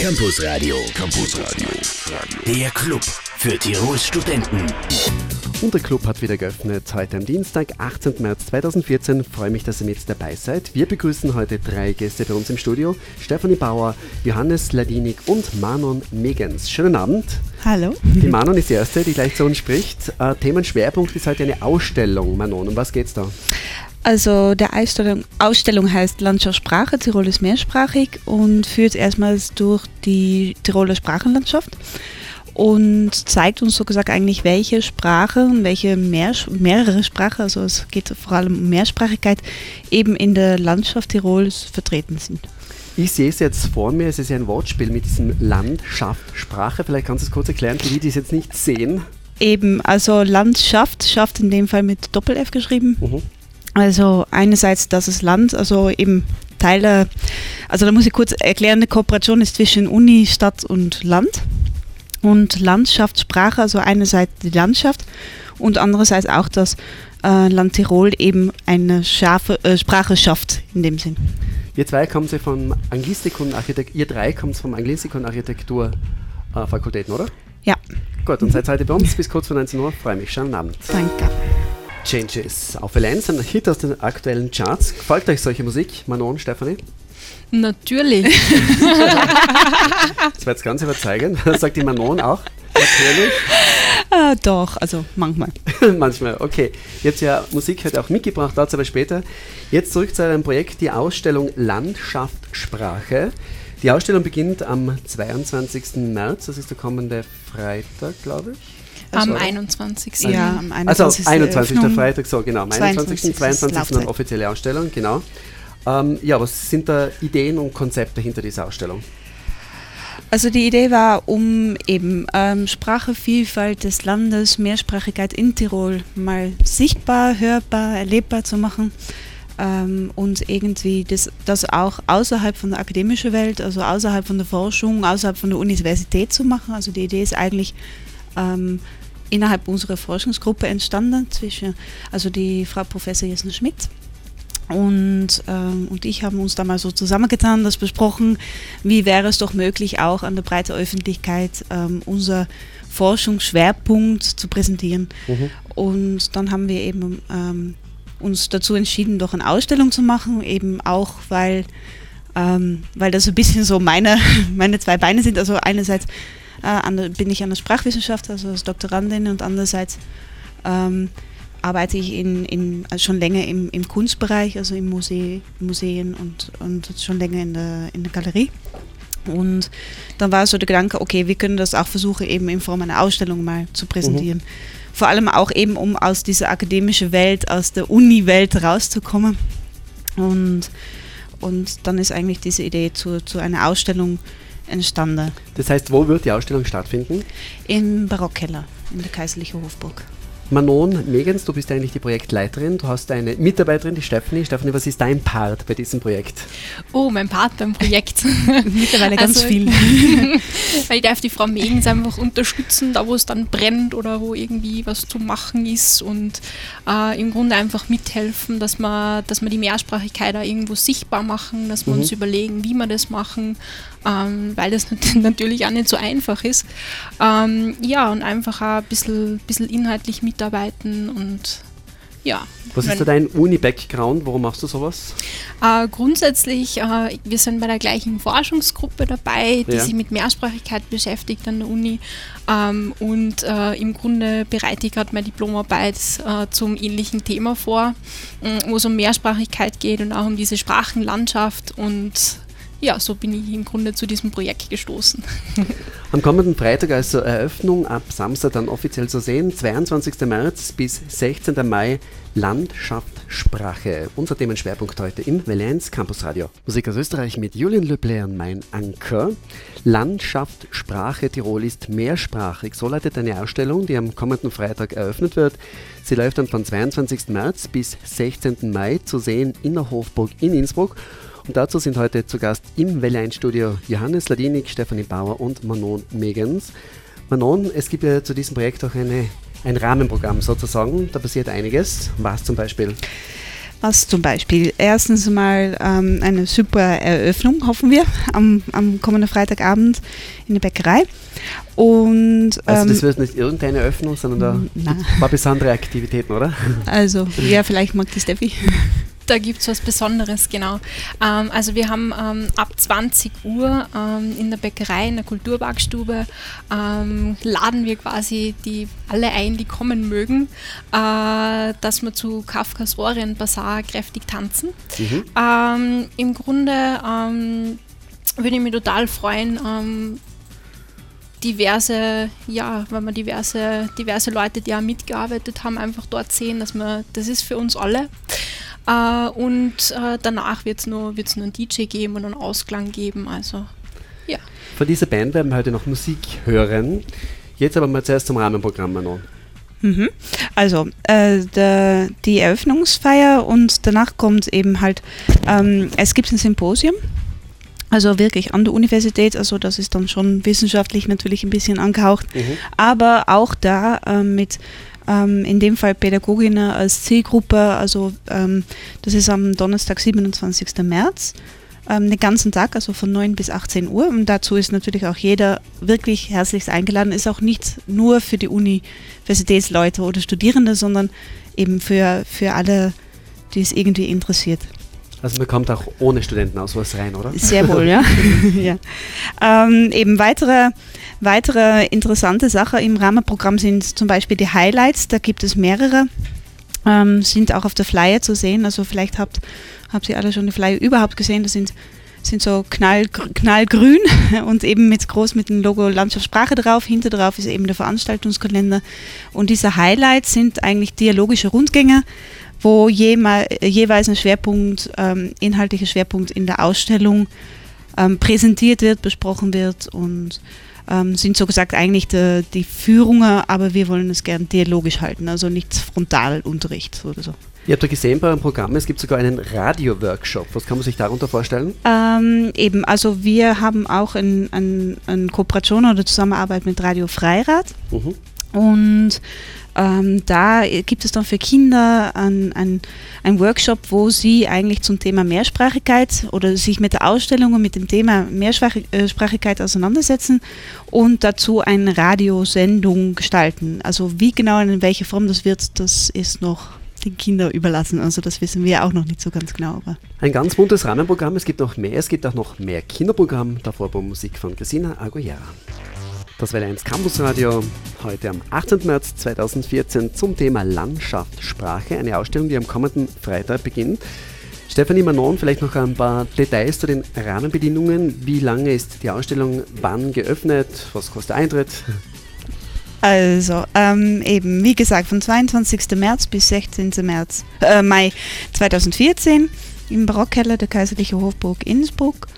Campus Radio. Campus Radio. Der Club für Tirols Studenten. Und der Club hat wieder geöffnet, heute am Dienstag, 18. März 2014. Freue mich, dass ihr mit dabei seid. Wir begrüßen heute drei Gäste bei uns im Studio. Stefanie Bauer, Johannes Ladinik und Manon Megens. Schönen Abend. Hallo. Die Manon ist die Erste, die gleich zu uns spricht. Äh, Themenschwerpunkt ist heute eine Ausstellung. Manon, um was geht's da? Also der Ausstellung, Ausstellung heißt Landschaft Sprache, Tirol ist mehrsprachig und führt erstmals durch die Tiroler Sprachenlandschaft und zeigt uns so gesagt eigentlich, welche Sprache und welche mehr, mehrere Sprachen, also es geht vor allem um Mehrsprachigkeit, eben in der Landschaft Tirols vertreten sind. Ich sehe es jetzt vor mir, es ist ja ein Wortspiel mit diesem Landschaft, Sprache. Vielleicht kannst du es kurz erklären, für die, die es jetzt nicht sehen. Eben, also Landschaft, schafft in dem Fall mit Doppel-F geschrieben. Mhm. Also einerseits das ist Land, also eben Teil der, also da muss ich kurz erklären, eine Kooperation ist zwischen Uni, Stadt und Land. Und Landschaftssprache, also einerseits die Landschaft und andererseits auch das äh, Land Tirol eben eine scharfe, äh, Sprache schafft in dem Sinn. Ihr zwei kommt sie vom Anglistik und Architektur, ihr drei kommt vom Anglistik und Architektur äh, Fakultäten, oder? Ja. Gut, und seid heute bei uns bis kurz vor 19 Uhr. Freue mich. Schönen Abend. Danke. Changes auf L1, ein Hit aus den aktuellen Charts. Gefällt euch solche Musik, Manon, Stefanie? Natürlich. Das wird das Ganze überzeugen. Das sagt die Manon auch. Natürlich. Äh, doch, also manchmal. Manchmal, okay. Jetzt ja Musik heute auch mitgebracht, dazu aber später. Jetzt zurück zu einem Projekt, die Ausstellung Landschaft Sprache. Die Ausstellung beginnt am 22. März, das ist der kommende Freitag, glaube ich. Am Also- 21. Ja, am Also 21. 21. Eröffnung. Freitag, so genau. Am 21. 22. 22. dann offizielle Ausstellung, genau. Ähm, ja, was sind da Ideen und Konzepte hinter dieser Ausstellung? Also die Idee war, um eben ähm, Sprachevielfalt des Landes, Mehrsprachigkeit in Tirol mal sichtbar, hörbar, erlebbar zu machen ähm, und irgendwie das, das auch außerhalb von der akademischen Welt, also außerhalb von der Forschung, außerhalb von der Universität zu machen. Also die Idee ist eigentlich ähm, innerhalb unserer Forschungsgruppe entstanden, zwischen, also die Frau Professor Jesna Schmidt und, ähm, und ich haben uns da mal so zusammengetan, das besprochen, wie wäre es doch möglich, auch an der breiten Öffentlichkeit ähm, unser Forschungsschwerpunkt zu präsentieren. Mhm. Und dann haben wir eben ähm, uns dazu entschieden, doch eine Ausstellung zu machen, eben auch, weil, ähm, weil das so ein bisschen so meine, meine zwei Beine sind. Also einerseits äh, bin ich an der Sprachwissenschaft, also als Doktorandin, und andererseits ähm, arbeite ich in, in, also schon länger im, im Kunstbereich, also im Muse Museen und, und schon länger in der, in der Galerie. Und dann war so der Gedanke, okay, wir können das auch versuchen, eben in Form einer Ausstellung mal zu präsentieren. Vor allem auch eben, um aus dieser akademischen Welt, aus der Uni-Welt rauszukommen. Und, und dann ist eigentlich diese Idee zu, zu einer Ausstellung entstanden. Das heißt, wo wird die Ausstellung stattfinden? Im Barockkeller, in der Kaiserlichen Hofburg. Manon Megens, du bist eigentlich die Projektleiterin. Du hast eine Mitarbeiterin, die Stephanie. Stephanie, was ist dein Part bei diesem Projekt? Oh, mein Partner im Projekt. Mittlerweile ganz Also- viel. Weil ich darf die Frau Megens einfach unterstützen, da wo es dann brennt oder wo irgendwie was zu machen ist und äh, im Grunde einfach mithelfen, dass wir, dass wir die Mehrsprachigkeit da irgendwo sichtbar machen, dass wir Mhm. uns überlegen, wie wir das machen, ähm, weil das nat- natürlich auch nicht so einfach ist. Ähm, ja, und einfach auch ein bisschen, bisschen inhaltlich mitarbeiten und ja. Was ist da dein Uni-Background? Warum machst du sowas? Äh, grundsätzlich, äh, wir sind bei der gleichen Forschungsgruppe dabei, die Ja. sich mit Mehrsprachigkeit beschäftigt an der Uni. Ähm, und äh, im Grunde bereite ich gerade meine Diplomarbeit äh, zum ähnlichen Thema vor, wo es um Mehrsprachigkeit geht und auch um diese Sprachenlandschaft. Und ja, so bin ich im Grunde zu diesem Projekt gestoßen. Am kommenden Freitag also Eröffnung, ab Samstag dann offiziell zu sehen, 22. März bis 16. Mai Landschaftssprache. Unser Themenschwerpunkt heute im 1 Campus Radio. Musik aus Österreich mit Julian Löble und mein Anker. Landschaftssprache Tirol ist mehrsprachig. So leitet eine Ausstellung, die am kommenden Freitag eröffnet wird. Sie läuft dann von 22. März bis 16. Mai zu sehen in der Hofburg in Innsbruck. Und dazu sind heute zu Gast im Welle 1 Studio Johannes Ladinik, Stefanie Bauer und Manon Megens. Manon, es gibt ja zu diesem Projekt auch eine, ein Rahmenprogramm sozusagen. Da passiert einiges. Was zum Beispiel? Was zum Beispiel? Erstens mal ähm, eine super Eröffnung, hoffen wir, am, am kommenden Freitagabend in der Bäckerei. Und, also das ähm, wird nicht irgendeine Eröffnung, sondern da na. paar besondere Aktivitäten, oder? also, ja, vielleicht mag die Steffi. Da gibt es was Besonderes, genau. Ähm, also wir haben ähm, ab 20 Uhr ähm, in der Bäckerei, in der Kulturbackstube, ähm, laden wir quasi die alle ein, die kommen mögen, äh, dass wir zu Kafkas Orientbasar kräftig tanzen. Mhm. Ähm, Im Grunde ähm, würde ich mich total freuen, diverse, ja, wenn wir diverse, diverse Leute, die auch mitgearbeitet haben, einfach dort sehen, dass wir, das ist für uns alle. Äh, und äh, danach wird es nur, wird's nur einen DJ geben und einen Ausklang geben. Also ja. Von dieser Band werden wir heute noch Musik hören. Jetzt aber mal zuerst zum Rahmenprogramm noch. Mhm. Also äh, der, die Eröffnungsfeier und danach kommt eben halt, ähm, es gibt ein Symposium, also wirklich an der Universität, also das ist dann schon wissenschaftlich natürlich ein bisschen angehaucht, Mhm. aber auch da ähm, mit ähm, in dem Fall Pädagoginnen als Zielgruppe, also ähm, das ist am Donnerstag, 27. März, ähm, den ganzen Tag, also von 9 bis 18 Uhr und dazu ist natürlich auch jeder wirklich herzlichst eingeladen, ist auch nicht nur für die Universitätsleute oder Studierende, sondern eben für, für alle, die es irgendwie interessiert. Also man kommt auch ohne Studenten aus was rein, oder? Sehr wohl, ja. ja. Ähm, eben weitere, weitere interessante Sachen im Rahmenprogramm sind zum Beispiel die Highlights. Da gibt es mehrere, ähm, sind auch auf der Flyer zu sehen. Also vielleicht habt, habt ihr alle schon die Flyer überhaupt gesehen. Das sind, sind so knall, knallgrün und eben mit groß mit dem Logo Landschaftssprache drauf. Hinter drauf ist eben der Veranstaltungskalender. Und diese Highlights sind eigentlich dialogische Rundgänge wo jema, jeweils ein Schwerpunkt, ähm, inhaltlicher Schwerpunkt in der Ausstellung ähm, präsentiert wird, besprochen wird und ähm, sind so gesagt eigentlich de, die Führungen, aber wir wollen es gern dialogisch halten, also nicht Frontalunterricht oder so. Ihr habt ja gesehen bei eurem Programm, es gibt sogar einen Radio-Workshop. Was kann man sich darunter vorstellen? Ähm, eben, also wir haben auch eine ein, ein Kooperation oder Zusammenarbeit mit Radio Freirad Mhm. Und ähm, da gibt es dann für Kinder einen ein Workshop, wo sie eigentlich zum Thema Mehrsprachigkeit oder sich mit der Ausstellung und mit dem Thema Mehrsprachigkeit auseinandersetzen und dazu eine Radiosendung gestalten. Also wie genau und in welcher Form das wird, das ist noch den Kindern überlassen. Also das wissen wir auch noch nicht so ganz genau. Aber Ein ganz buntes Rahmenprogramm. Es gibt noch mehr. Es gibt auch noch mehr Kinderprogramm. Davor Musik von Christina Aguilera. Das wäre 1 Campus Radio heute am 18. März 2014 zum Thema Landschaftssprache. Eine Ausstellung, die am kommenden Freitag beginnt. Stefanie Manon, vielleicht noch ein paar Details zu den Rahmenbedingungen. Wie lange ist die Ausstellung wann geöffnet? Was kostet Eintritt? Also, ähm, eben, wie gesagt, von 22. März bis 16. März, äh, Mai 2014 im Barockkeller der Kaiserliche Hofburg Innsbruck.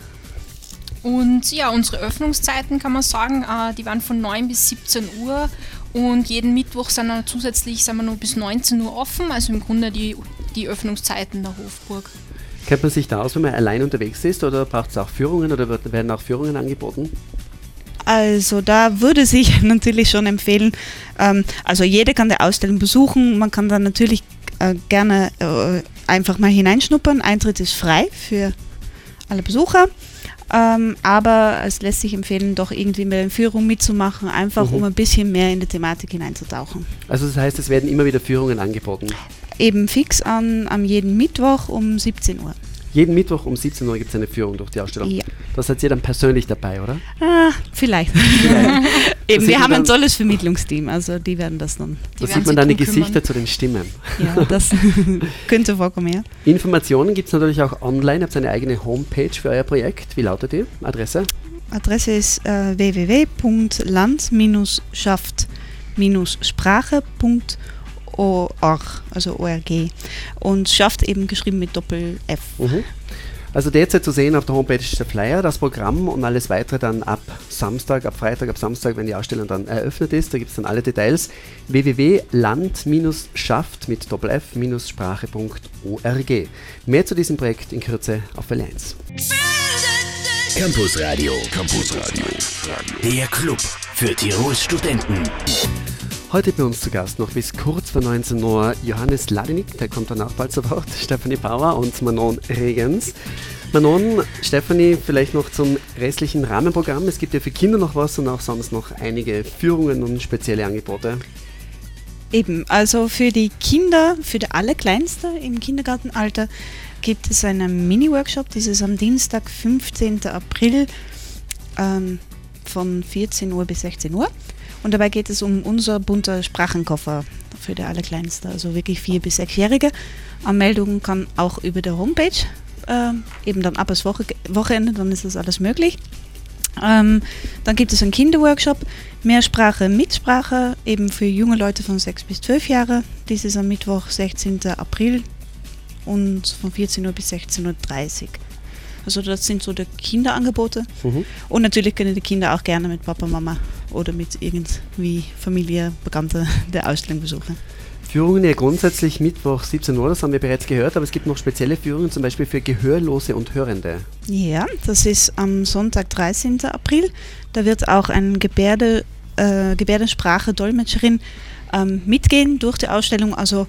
Und ja, unsere Öffnungszeiten kann man sagen, äh, die waren von 9 bis 17 Uhr und jeden Mittwoch sind wir zusätzlich sind wir nur bis 19 Uhr offen, also im Grunde die, die Öffnungszeiten der Hofburg. Kennt man sich da aus, wenn man allein unterwegs ist oder braucht es auch Führungen oder wird- werden auch Führungen angeboten? Also da würde sich natürlich schon empfehlen, ähm, also jeder kann die Ausstellung besuchen, man kann da natürlich äh, gerne äh, einfach mal hineinschnuppern. Eintritt ist frei für alle Besucher, ähm, aber es lässt sich empfehlen, doch irgendwie mit der Führung mitzumachen, einfach Mhm. um ein bisschen mehr in die Thematik hineinzutauchen. Also das heißt, es werden immer wieder Führungen angeboten. Eben fix an am jeden Mittwoch um 17 Uhr. Jeden Mittwoch um 17 Uhr gibt es eine Führung durch die Ausstellung. Ja. Da seid ihr dann persönlich dabei, oder? Ah, vielleicht. Eben, sieht wir haben ein dann- tolles Vermittlungsteam, also die werden das dann. Da sieht man sich deine drum kümmern. Gesichter zu den Stimmen. Ja, das könnte vorkommen, ja. Informationen gibt es natürlich auch online. Ihr habt eine eigene Homepage für euer Projekt. Wie lautet die Adresse? Adresse ist äh, www.land-schaft-sprache.org, also ORG. Und schafft eben geschrieben mit Doppel-F. Mhm. Also derzeit zu sehen auf der Homepage ist der Flyer, das Programm und alles weitere dann ab Samstag, ab Freitag, ab Samstag, wenn die Ausstellung dann eröffnet ist. Da gibt es dann alle Details. www.land-schaft mit doppel-f-sprache.org. Mehr zu diesem Projekt in Kürze auf Welle 1. Campus Radio. Campus Radio. Der Club für Tirols Studenten. Heute bei uns zu Gast noch bis kurz vor 19 Uhr Johannes Ladinik, der kommt danach bald zu Wort, Stefanie Bauer und Manon Regens. Manon, Stefanie, vielleicht noch zum restlichen Rahmenprogramm. Es gibt ja für Kinder noch was und auch sonst noch einige Führungen und spezielle Angebote. Eben, also für die Kinder, für die Allerkleinste im Kindergartenalter gibt es einen Mini-Workshop, dieses am Dienstag, 15. April ähm, von 14 Uhr bis 16 Uhr. Und dabei geht es um unser bunter Sprachenkoffer für die Allerkleinste, also wirklich vier- bis sechsjährige. Anmeldung kann auch über der Homepage, äh, eben dann ab das Woche Wochenende, dann ist das alles möglich. Ähm, dann gibt es einen Kinderworkshop, Mehrsprache, Mitsprache, eben für junge Leute von 6 bis 12 Jahre. Dies ist am Mittwoch, 16. April und von 14 Uhr bis 16.30 Uhr. Also das sind so die Kinderangebote. Mhm. Und natürlich können die Kinder auch gerne mit Papa, Mama oder mit irgendwie Familie, Bekannte der Ausstellung besuchen. Führungen ja grundsätzlich Mittwoch 17 Uhr, das haben wir bereits gehört, aber es gibt noch spezielle Führungen, zum Beispiel für Gehörlose und Hörende. Ja, das ist am Sonntag, 13. April. Da wird auch eine Gebärde, äh, Gebärdensprache-Dolmetscherin ähm, mitgehen durch die Ausstellung. Also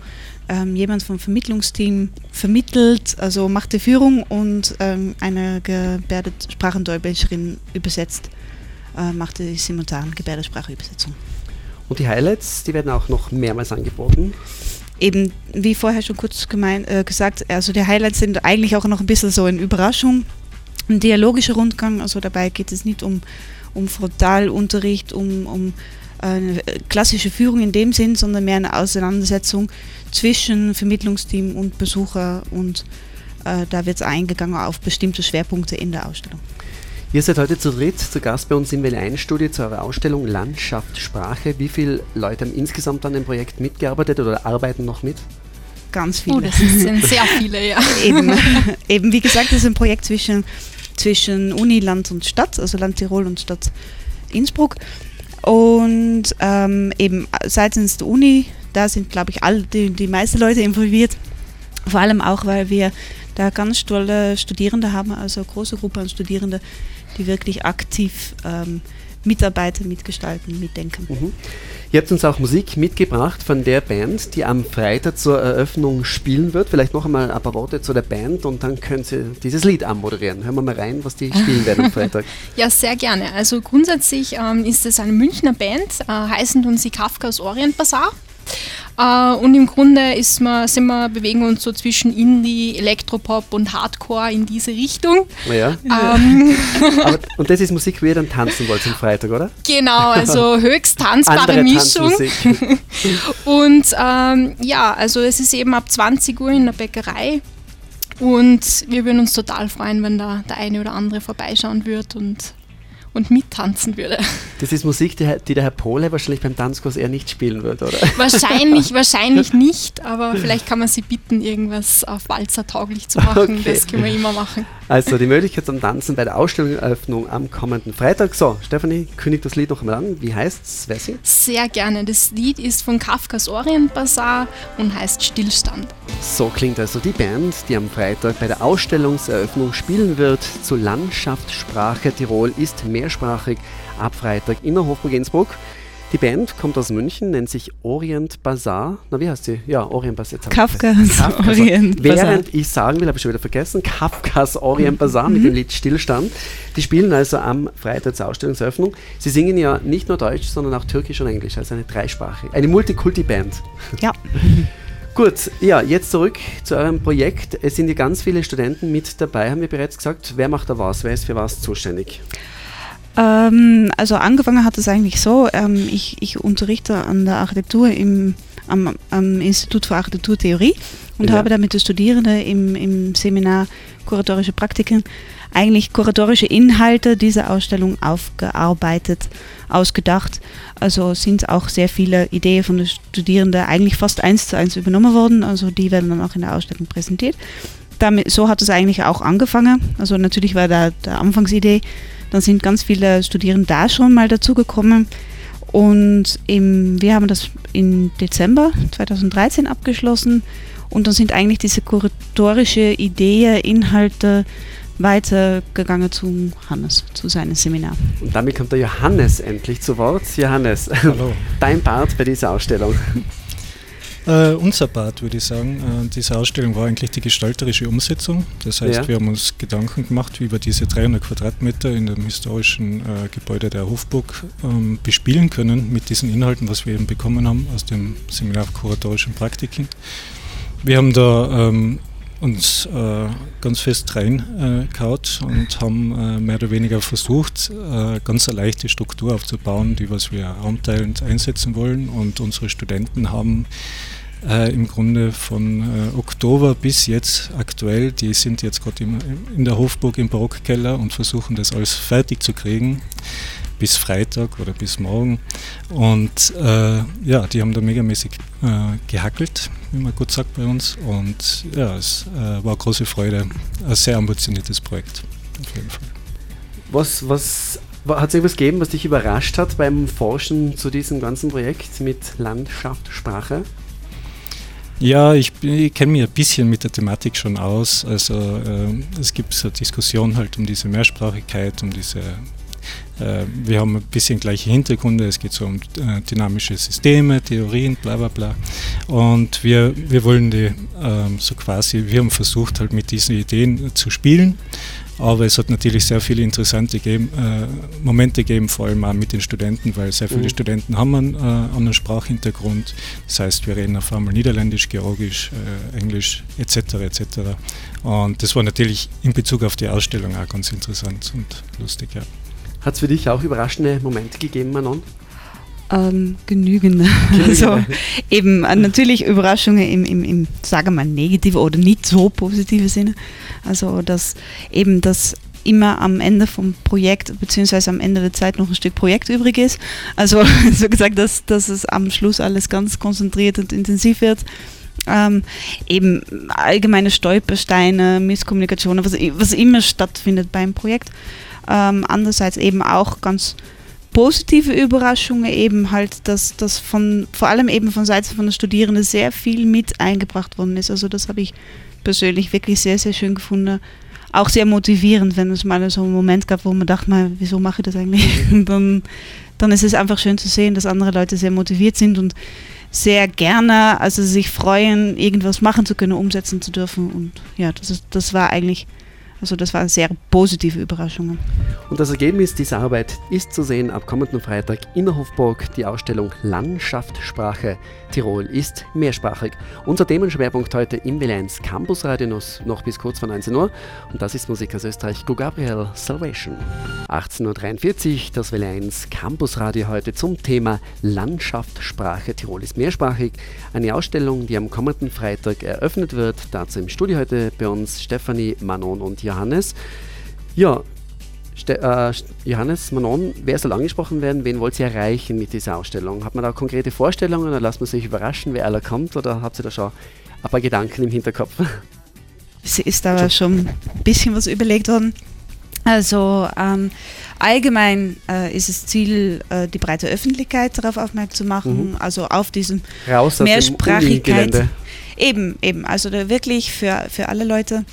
ähm, jemand vom Vermittlungsteam vermittelt, also macht die Führung und ähm, eine Gebärdensprachendolmetscherin übersetzt, äh, macht die simultan Gebärdenspracheübersetzung. Und die Highlights, die werden auch noch mehrmals angeboten. Eben, wie vorher schon kurz gemein, äh, gesagt, also die Highlights sind eigentlich auch noch ein bisschen so eine Überraschung. Ein dialogischer Rundgang, also dabei geht es nicht um, um Frontalunterricht, um, um eine klassische Führung in dem Sinn, sondern mehr eine Auseinandersetzung zwischen Vermittlungsteam und Besucher und äh, da wird es eingegangen auf bestimmte Schwerpunkte in der Ausstellung. Ihr seid heute zu dritt zu Gast bei uns im Well1-Studio zu eurer Ausstellung Landschaft Sprache. Wie viele Leute haben insgesamt an dem Projekt mitgearbeitet oder arbeiten noch mit? Ganz viele. Oh, das sind sehr viele, ja. eben, eben, wie gesagt, das ist ein Projekt zwischen, zwischen Uni, Land und Stadt, also Land Tirol und Stadt Innsbruck. Und ähm, eben seitens der Uni, da sind, glaube ich, all die, die meisten Leute involviert. Vor allem auch, weil wir da ganz tolle Studierende haben, also eine große Gruppe an Studierenden, die wirklich aktiv ähm, mitarbeiten, mitgestalten, mitdenken. Mhm. Ihr habt uns auch Musik mitgebracht von der Band, die am Freitag zur Eröffnung spielen wird. Vielleicht noch einmal ein paar Worte zu der Band und dann können Sie dieses Lied anmoderieren. Hören wir mal rein, was die spielen werden am Freitag. ja, sehr gerne. Also grundsätzlich ähm, ist es eine Münchner Band, äh, heißen tun sie Kafkas Orient Bazaar. Uh, und im Grunde ist man, sind wir, bewegen wir uns so zwischen Indie, Elektropop und Hardcore in diese Richtung. Ja. Ähm. Aber, und das ist Musik, wo ihr dann tanzen wollt am Freitag, oder? Genau, also höchst tanzbare Andere Mischung. und ähm, ja, also es ist eben ab 20 Uhr in der Bäckerei. Und wir würden uns total freuen, wenn da der eine oder andere vorbeischauen wird und und mittanzen würde. Das ist Musik, die, die, der Herr Pole wahrscheinlich beim Tanzkurs eher nicht spielen wird, oder? Wahrscheinlich, wahrscheinlich nicht, aber vielleicht kann man sie bitten, irgendwas auf Walzer tauglich zu machen. Okay. Das können wir immer machen. Also die Möglichkeit zum Tanzen bei der Ausstellungseröffnung am kommenden Freitag. So, Stefanie, kündigt das Lied noch einmal an. Wie heißt es? Wer singt? Sehr gerne. Das Lied ist von Kafkas Orient Bazaar und heißt Stillstand. So klingt also die Band, die am Freitag bei der Ausstellungseröffnung spielen wird zu Landschaftssprache Tirol, ist mehrsprachig ab Freitag in der Hofburg Innsbruck. Die Band kommt aus München, nennt sich Orient Bazaar. Na, wie heißt sie? Ja, Orient Bazaar. Kafkas, Kafkas Orient Bazaar. Während ich sagen will, habe ich schon wieder vergessen, Kafkas Orient Bazaar mhm. mit dem Lied Stillstand. Die spielen also am Freitag zur Ausstellungseröffnung. Sie singen ja nicht nur Deutsch, sondern auch Türkisch und Englisch, also eine Dreisprache. Eine Multikulti-Band. Ja. Gut, ja, jetzt zurück zu eurem Projekt. Es sind ja ganz viele Studenten mit dabei, haben wir bereits gesagt. Wer macht da was? Wer ist für was zuständig? Ähm, also angefangen hat es eigentlich so, ähm, ich, ich, unterrichte an der Architektur im, am, am Institut für Architekturtheorie und ja. habe da mit den Studierenden im, im Seminar Kuratorische Praktiken eigentlich kuratorische Inhalte dieser Ausstellung aufgearbeitet, ausgedacht. Also sind auch sehr viele Ideen von den Studierenden eigentlich fast eins zu eins übernommen worden. Also die werden dann auch in der Ausstellung präsentiert. Damit, so hat es eigentlich auch angefangen. Also natürlich war da die Anfangsidee dann sind ganz viele Studierende da schon mal dazugekommen. Und im, wir haben das im Dezember 2013 abgeschlossen. Und dann sind eigentlich diese kuratorische Ideen, Inhalte weitergegangen zu Hannes, zu seinem Seminar. Und damit kommt der Johannes endlich zu Wort. Johannes, Hallo. dein Part bei dieser Ausstellung. Äh, unser Part, würde ich sagen. Äh, diese Ausstellung war eigentlich die gestalterische Umsetzung. Das heißt, Ja. wir haben uns Gedanken gemacht, wie wir diese 300 Quadratmeter in dem historischen äh, Gebäude der Hofburg ähm, bespielen können mit diesen Inhalten, was wir eben bekommen haben aus dem Seminar für kuratorischen Praktiken. Wir haben da ähm, uns äh, ganz fest reingehaut und haben äh, mehr oder weniger versucht, äh, ganz eine leichte Struktur aufzubauen, die was wir raumteilend einsetzen wollen. Und unsere Studenten haben äh, im Grunde von äh, Oktober bis jetzt aktuell, die sind jetzt gerade in der Hofburg im Barockkeller und versuchen das alles fertig zu kriegen bis Freitag oder bis morgen. Und äh, ja, die haben da megamäßig äh, gehackelt, wie man gut sagt bei uns. Und ja, es äh, war eine große Freude. Ein sehr ambitioniertes Projekt, auf jeden Fall. Was, was hat es irgendwas gegeben, was dich überrascht hat beim Forschen zu diesem ganzen Projekt mit Landschaft, Sprache? Ja, ich, ich kenne mich ein bisschen mit der Thematik schon aus. Also äh, es gibt so eine Diskussion halt um diese Mehrsprachigkeit, um diese wir haben ein bisschen gleiche Hintergründe, es geht so um äh, dynamische Systeme, Theorien, bla bla bla. Und wir, wir wollen die ähm, so quasi, wir haben versucht halt mit diesen Ideen zu spielen, aber es hat natürlich sehr viele interessante Game, äh, Momente gegeben, vor allem auch mit den Studenten, weil sehr viele Mhm. Studenten haben einen äh, anderen Sprachhintergrund. Das heißt, wir reden auf einmal Niederländisch, Georgisch, äh, Englisch etc. etc. Und das war natürlich in Bezug auf die Ausstellung auch ganz interessant und lustig, ja. Hat es für dich auch überraschende Momente gegeben, Manon? Ähm, genügend. Also eben äh, natürlich Überraschungen im, im, im, sagen wir mal, negative oder nicht so positive Sinne. Also dass eben das immer am Ende vom Projekt beziehungsweise am Ende der Zeit noch ein Stück Projekt übrig ist. Also so gesagt, dass, dass es am Schluss alles ganz konzentriert und intensiv wird. Ähm, eben allgemeine Stolpersteine, Misskommunikationen, was, was immer stattfindet beim Projekt. Ähm, andererseits eben auch ganz positive Überraschungen eben halt, dass das von vor allem eben von Seiten von den Studierenden sehr viel mit eingebracht worden ist. Also das habe ich persönlich wirklich sehr, sehr schön gefunden. Auch sehr motivierend, wenn es mal so einen Moment gab, wo man dachte, mal, wieso mache ich das eigentlich? Und dann, dann ist es einfach schön zu sehen, dass andere Leute sehr motiviert sind und sehr gerne, also sich freuen, irgendwas machen zu können, umsetzen zu dürfen. Und ja, das, ist, das war eigentlich, also das waren sehr positive Überraschungen. Und das Ergebnis dieser Arbeit ist zu sehen ab kommenden Freitag in der Hofburg. Die Ausstellung Landschaft, Sprache Tirol ist mehrsprachig. Unser Themenschwerpunkt heute im W1 Campus Radio Nuss noch bis kurz vor 19 Uhr. Und das ist Musik aus Österreich, Go Gabriel Salvation. 18.43 Uhr, das W1 Campus Radio heute zum Thema Landschaft, Sprache Tirol ist mehrsprachig. Eine Ausstellung, die am kommenden Freitag eröffnet wird. Dazu im Studio heute bei uns Stefanie, Manon und Johannes. Ja, Ste äh, Johannes, Manon, wer soll angesprochen werden? Wen wollt ihr erreichen mit dieser Ausstellung? Hat man da konkrete Vorstellungen oder lasst man sich überraschen, wer aller kommt? Oder habt ihr da schon ein paar Gedanken im Hinterkopf? Es ist aber schon ein bisschen was überlegt worden. Also ähm, allgemein äh, ist das Ziel, äh, die breite Öffentlichkeit darauf aufmerksam zu machen, Mhm. also auf diesem Raus aus Mehrsprachigkeit. Eben, eben, also wirklich für, für alle Leute.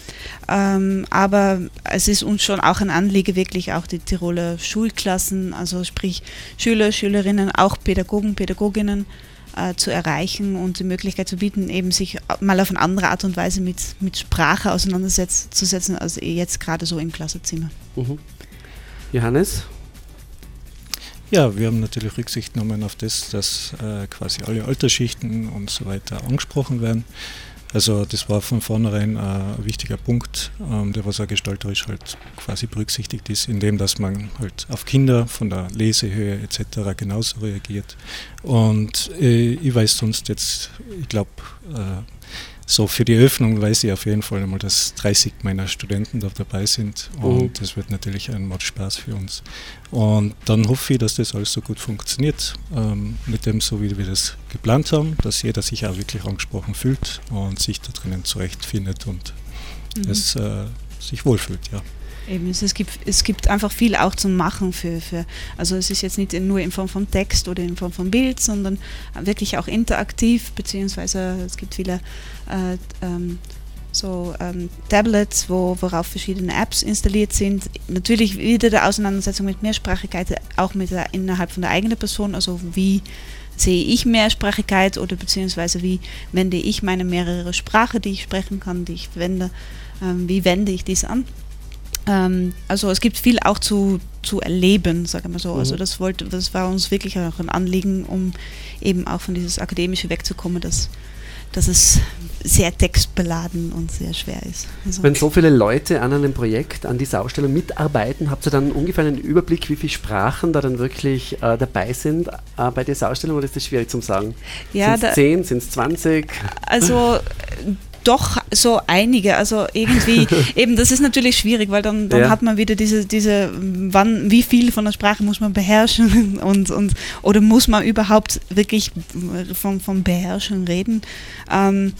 Ähm, aber es ist uns schon auch ein Anliegen, wirklich auch die Tiroler Schulklassen, also sprich Schüler, Schülerinnen, auch Pädagogen, Pädagoginnen äh, zu erreichen und die Möglichkeit zu bieten, eben sich mal auf eine andere Art und Weise mit, mit Sprache auseinanderzusetzen, als jetzt gerade so im Klassenzimmer. Mhm. Johannes? Ja, wir haben natürlich Rücksicht genommen auf das, dass äh, quasi alle Altersschichten und so weiter angesprochen werden. Also das war von vornherein äh, ein wichtiger Punkt, ähm, der was auch gestalterisch halt quasi berücksichtigt ist, indem dass man halt auf Kinder von der Lesehöhe etc. genauso reagiert. Und äh, ich weiß sonst jetzt, ich glaube, äh, so für die Öffnung weiß ich auf jeden Fall einmal, dass 30 meiner Studenten da dabei sind und Mhm. das wird natürlich ein Mord Spaß für uns. Und dann hoffe ich, dass das alles so gut funktioniert, ähm, mit dem so wie wir das geplant haben, dass jeder sich auch wirklich angesprochen fühlt und sich da drinnen zurechtfindet und es äh, sich wohlfühlt, ja. Eben, es, gibt, es gibt einfach viel auch zum Machen für, für, also es ist jetzt nicht nur in Form von Text oder in Form von Bild, sondern wirklich auch interaktiv, beziehungsweise es gibt viele äh, ähm, so ähm, Tablets, wo, worauf verschiedene Apps installiert sind. Natürlich wieder der Auseinandersetzung mit Mehrsprachigkeit, auch mit der, innerhalb von der eigenen Person, also wie sehe ich Mehrsprachigkeit oder beziehungsweise wie wende ich meine mehrere Sprache, die ich sprechen kann, die ich wende, ähm, wie wende ich dies an. Ähm, also es gibt viel auch zu, zu erleben, sagen wir so. Also mhm. Also das wollte, das war uns wirklich auch ein Anliegen, um eben auch von dieses Akademische wegzukommen, dass dass es sehr textbeladen und sehr schwer ist. Also Wenn so viele Leute an einem Projekt, an dieser Ausstellung mitarbeiten, habt ihr dann ungefähr einen Überblick, wie viele Sprachen da dann wirklich äh, dabei sind äh, bei dieser Ausstellung oder ist das schwierig zu sagen? Ja, sind es 10, sind es 20? Also doch so einige. Also irgendwie, eben, das ist natürlich schwierig, weil dann, dann ja. hat man wieder diese, diese, wann, wie viel von der Sprache muss man beherrschen und, und oder muss man überhaupt wirklich vom, vom Beherrschen reden. Ähm,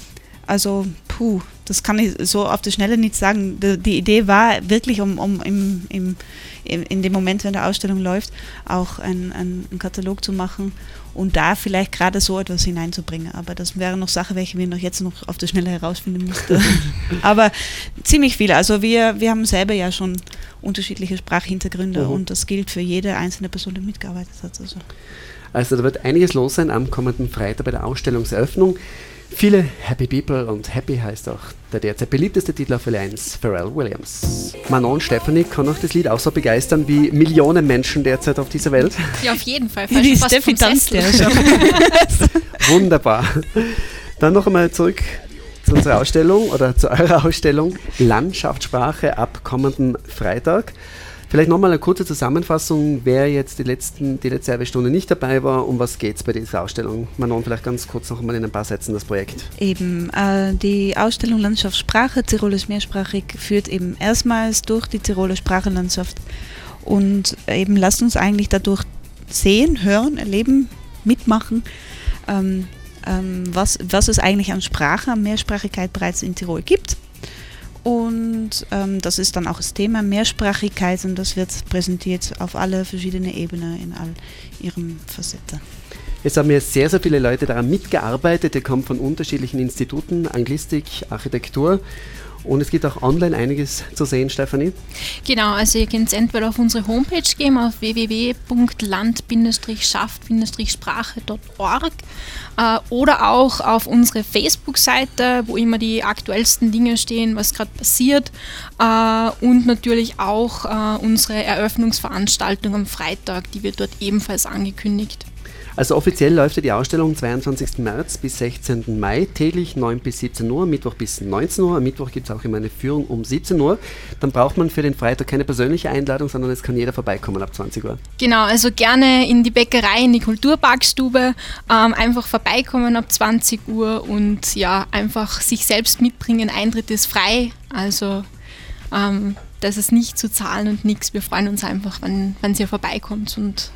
also, puh, das kann ich so auf der Schnelle nicht sagen. Die, die Idee war wirklich, um, um im, im, in dem Moment, wenn die Ausstellung läuft, auch einen ein Katalog zu machen und da vielleicht gerade so etwas hineinzubringen. Aber das wäre noch Sache, welche wir noch jetzt noch auf der Schnelle herausfinden müssten. Aber ziemlich viele. Also wir, wir haben selber ja schon unterschiedliche Sprachhintergründe mhm. und das gilt für jede einzelne Person, die mitgearbeitet hat. Also. also da wird einiges los sein am kommenden Freitag bei der Ausstellungseröffnung. Viele Happy People und Happy heißt auch der derzeit beliebteste Titel auf L1, Pharrell Williams. Manon Stephanie kann auch das Lied auch so begeistern wie Millionen Menschen derzeit auf dieser Welt. Ja, auf jeden Fall. Die Steffi tanzt ja schon. Wunderbar. Dann noch einmal zurück zu unserer Ausstellung oder zu eurer Ausstellung Landschaftssprache ab kommenden Freitag. Vielleicht nochmal eine kurze Zusammenfassung, wer jetzt die, letzten, die letzte halbe Stunde nicht dabei war, um was geht es bei dieser Ausstellung? Manon, vielleicht ganz kurz noch mal in ein paar Sätzen das Projekt. Eben, äh, die Ausstellung Landschaftssprache, Tirolisch mehrsprachig, führt eben erstmals durch die Tiroler Sprachenlandschaft und eben lasst uns eigentlich dadurch sehen, hören, erleben, mitmachen, ähm, ähm, was, was es eigentlich an Sprache, an Mehrsprachigkeit bereits in Tirol gibt und ähm, das ist dann auch das Thema Mehrsprachigkeit und das wird präsentiert auf alle verschiedenen Ebenen in all ihren Facetten. Es haben ja sehr, sehr viele Leute daran mitgearbeitet. Die kommen von unterschiedlichen Instituten, Anglistik, Architektur. Und es gibt auch online einiges zu sehen, Stefanie. Genau, also ihr könnt entweder auf unsere Homepage gehen, auf www.land-schaft-sprache.org äh, oder auch auf unsere Facebook-Seite, wo immer die aktuellsten Dinge stehen, was gerade passiert. Äh, und natürlich auch äh, unsere Eröffnungsveranstaltung am Freitag, die wird dort ebenfalls angekündigt. Also offiziell läuft die Ausstellung 22. März bis 16. Mai, täglich 9 bis 17 Uhr, Mittwoch bis 19 Uhr. Am Mittwoch gibt es auch immer eine Führung um 17 Uhr. Dann braucht man für den Freitag keine persönliche Einladung, sondern es kann jeder vorbeikommen ab 20 Uhr. Genau, also gerne in die Bäckerei, in die Kulturparkstube, ähm, einfach vorbeikommen ab 20 Uhr und ja, einfach sich selbst mitbringen. Eintritt ist frei, also ähm, das ist nicht zu zahlen und nichts. Wir freuen uns einfach, wenn, wenn ihr vorbeikommt und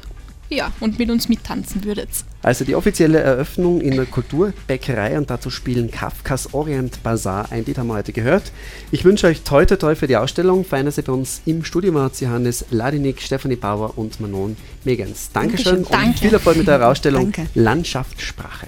ja, und mit uns mittanzen würdet. Also die offizielle Eröffnung in der Kulturbäckerei und dazu spielen Kafkas Orient Bazaar ein Lied haben wir heute gehört. Ich wünsche euch toi toi toi für die Ausstellung. Fein, dass ihr bei uns im Studio wart. Johannes Ladinik, Stefanie Bauer und Manon Megens. Dankeschön, Dankeschön. und Danke. viel Erfolg mit der Ausstellung Landschaftsprache.